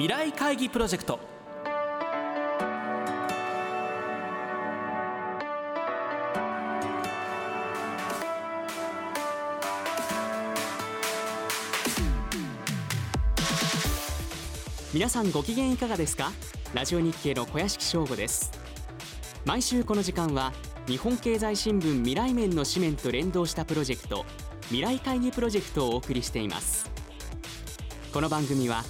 未来会議プロジェクト。皆さんご機嫌いかがですか？ラジオ日経の小屋敷翔吾です。毎週この時間は日本経済新聞未来面の紙面と連動したプロジェクト未来会議プロジェクトをお送りしています。この番組は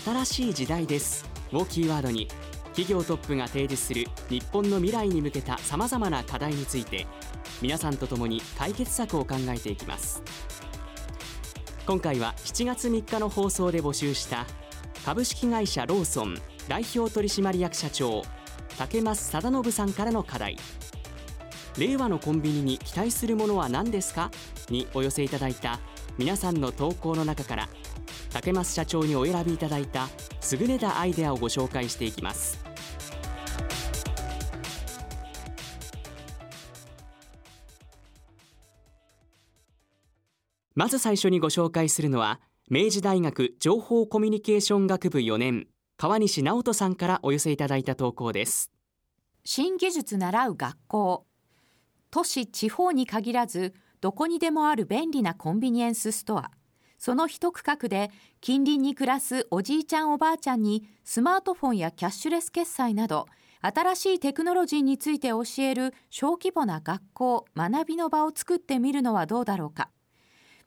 新しい時代です。をキーワードに企業トップが提示する日本の未来に向けたさまざまな課題について皆さんと共に解決策を考えていきます。今回は7月3日の放送で募集した株式会社ローソン代表取締役社長竹増貞信さんからの課題。令和のコンビニに期待するものは何ですか？にお寄せいただいた皆さんの投稿の中から竹増社長にお選びいただいた優れたアイデアをご紹介していきます。まず最初にご紹介するのは明治大学情報コミュニケーション学部4年川西直人さんからお寄せいただいた投稿です。新技術習う学校。都市地方に限らずどこにでもある便利なコンビニエンスストア。その一区画で近隣に暮らすおじいちゃんおばあちゃんにスマートフォンやキャッシュレス決済など新しいテクノロジーについて教える小規模な学校学びの場を作ってみるのはどうだろうか。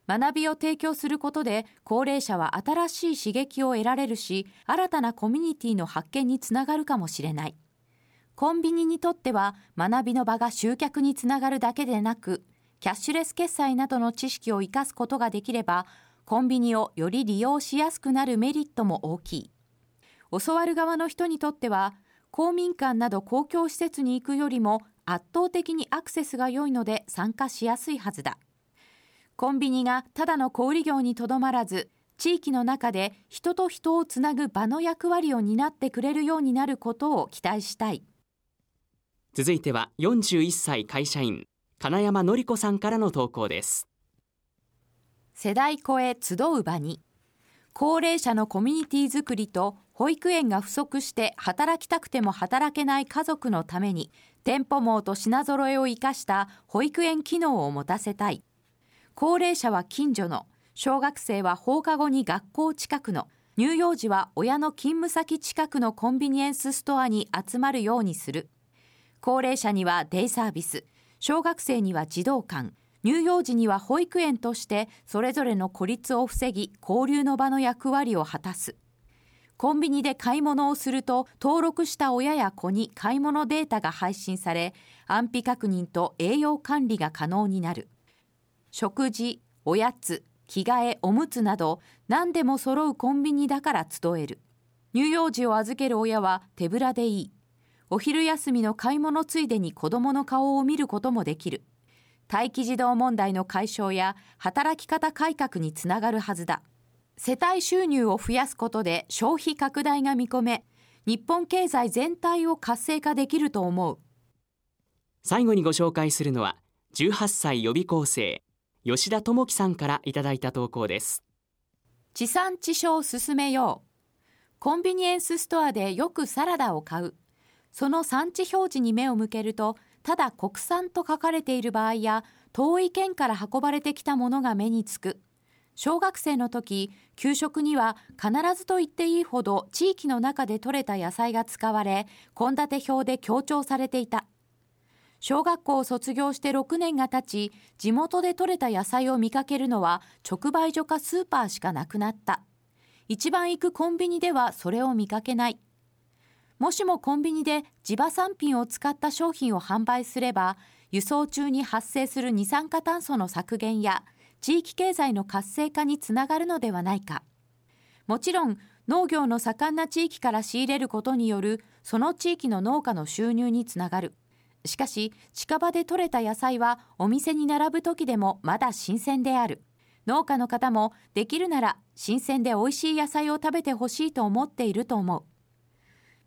学びを提供することで高齢者は新しい刺激を得られるし新たなコミュニティの発見につながるかもしれない。コンビニにとっては学びの場が集客につながるだけでなくキャッシュレス決済などの知識を生かすことができればコンビニをより利用しやすくなるメリットも大きい。教わる側の人にとっては公民館など公共施設に行くよりも圧倒的にアクセスが良いので参加しやすいはずだ。コンビニがただの小売業にとどまらず地域の中で人と人をつなぐ場の役割を担ってくれるようになることを期待したい。続いては41歳会社員金山典子さんからの投稿です世代越え集う場に高齢者のコミュニティづくりと保育園が不足して働きたくても働けない家族のために店舗網と品揃えを生かした保育園機能を持たせたい高齢者は近所の、小学生は放課後に学校近くの、乳幼児は親の勤務先近くのコンビニエンスストアに集まるようにする。高齢者にはデイサービス、小学生には児童館、乳幼児には保育園としてそれぞれの孤立を防ぎ交流の場の役割を果たす。コンビニで買い物をすると登録した親や子に買い物データが配信され安否確認と栄養管理が可能になる。食事、おやつ、着替え、おむつなど何でも揃うコンビニだから集える。乳幼児を預ける親は手ぶらでいい。お昼休みの買い物ついでに子供の顔を見ることもできる。待機児童問題の解消や働き方改革につながるはずだ。世帯収入を増やすことで消費拡大が見込め、日本経済全体を活性化できると思う。最後にご紹介するのは、18歳予備校生、吉田智樹さんからいただいた投稿です地産地消を進めようコンビニエンスストアでよくサラダを買うその産地表示に目を向けるとただ国産と書かれている場合や遠い県から運ばれてきたものが目につく小学生の時、給食には必ずと言っていいほど地域の中で採れた野菜が使われ、献立表で強調されていた。小学校を卒業して6年が経ち、地元で採れた野菜を見かけるのは直売所かスーパーしかなくなった。一番行くコンビニではそれを見かけない。もしもコンビニで地場産品を使った商品を販売すれば、輸送中に発生する二酸化炭素の削減や地域経済の活性化につながるのではないか。もちろん農業の盛んな地域から仕入れることによるその地域の農家の収入につながる。しかし、近場で採れた野菜はお店に並ぶ時でもまだ新鮮である。農家の方もできるなら新鮮で美味しい野菜を食べてほしいと思っていると思う。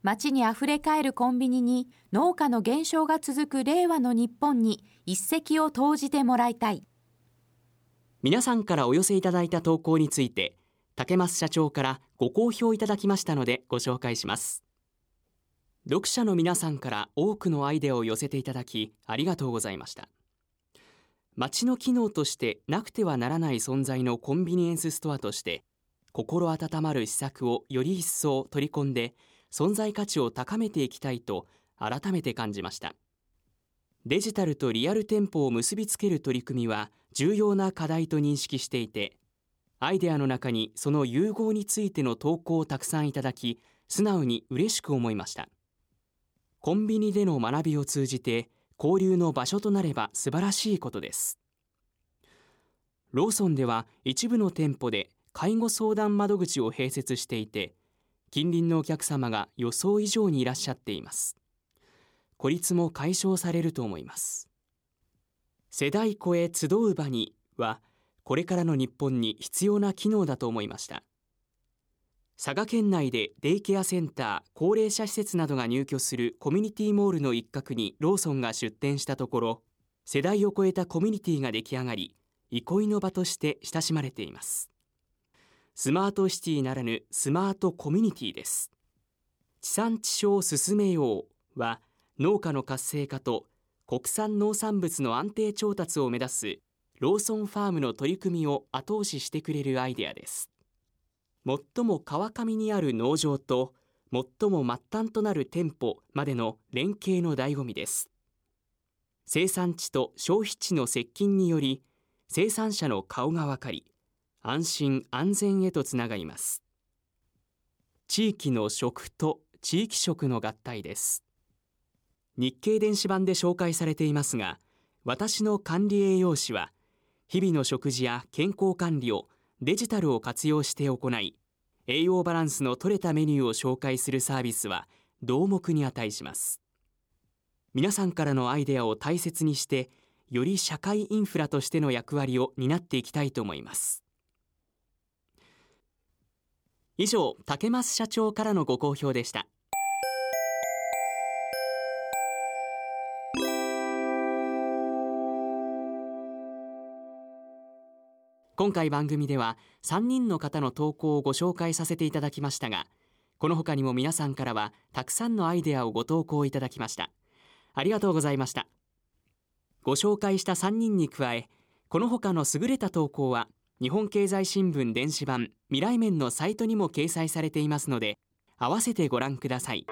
街に溢れ返るコンビニに農家の減少が続く令和の日本に一石を投じてもらいたい。皆さんからお寄せいただいた投稿について、竹増社長からご好評いただきましたのでご紹介します読者の皆さんから多くのアイデアを寄せていただきありがとうございました街の機能としてなくてはならない存在のコンビニエンスストアとして心温まる施策をより一層取り込んで存在価値を高めていきたいと改めて感じました。デジタルとリアル店舗を結びつける取り組みは重要な課題と認識していてアイデアの中にその融合についての投稿をたくさんいただき素直に嬉しく思いました。コンビニでの学びを通じて交流の場所となれば素晴らしいことです。ローソンでは一部の店舗で介護相談窓口を併設していて近隣のお客様が予想以上にいらっしゃっています。孤立も解消されると思います。世代超え集う場にはこれからの日本に必要な機能だと思いました。佐賀県内でデイケアセンター高齢者施設などが入居するコミュニティモールの一角にローソンが出店したところ世代を超えたコミュニティが出来上がり憩いの場として親しまれています。スマートシティならぬスマートコミュニティです。地産地消を進めようは農家の活性化と国産農産物の安定調達を目指すローソンファームの取り組みを後押ししてくれるアイデアです。最も川上にある農場と最も末端となる店舗までの連携の醍醐味です。生産地と消費地の接近により生産者の顔がわかり安心安全へとつながります。地域の食と地域食の合体です。日経電子版で紹介されていますが私の管理栄養士は日々の食事や健康管理をデジタルを活用して行い栄養バランスの取れたメニューを紹介するサービスは同目に値します。皆さんからのアイデアを大切にしてより社会インフラとしての役割を担っていきたいと思います。以上竹増社長からのご好評でした。今回番組では3人の方の投稿をご紹介させていただきましたがこの他にも皆さんからはたくさんのアイデアをご投稿いただきました。ありがとうございました。ご紹介した3人に加えこの他の優れた投稿は日本経済新聞電子版未来面のサイトにも掲載されていますので合わせてご覧ください。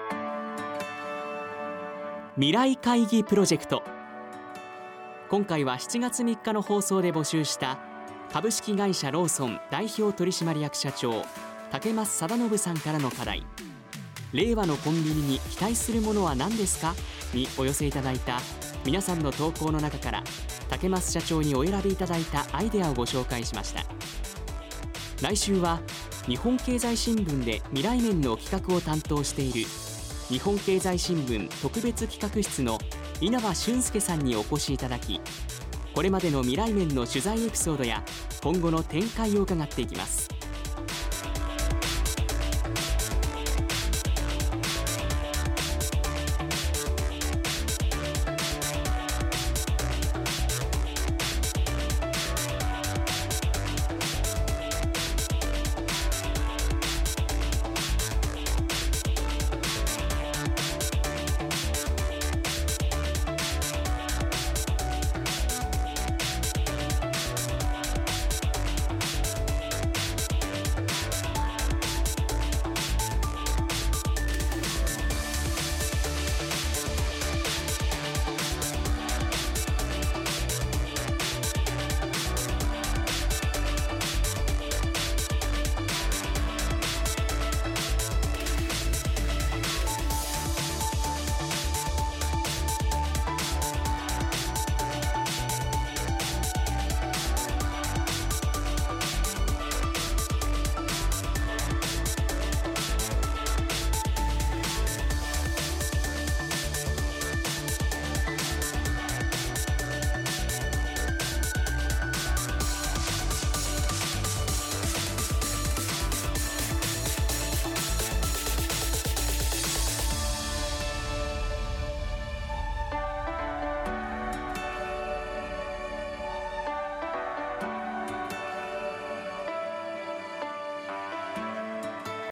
未来会議プロジェクト。今回は7月3日の放送で募集した株式会社ローソン代表取締役社長竹増貞信さんからの課題。令和のコンビニに期待するものは何ですか？にお寄せいただいた皆さんの投稿の中から竹増社長にお選びいただいたアイデアをご紹介しました。来週は日本経済新聞で未来面の企画を担当している日本経済新聞特別企画室の稲葉俊介さんにお越しいただきこれまでの未来面の取材エピソードや今後の展開を伺っていきます。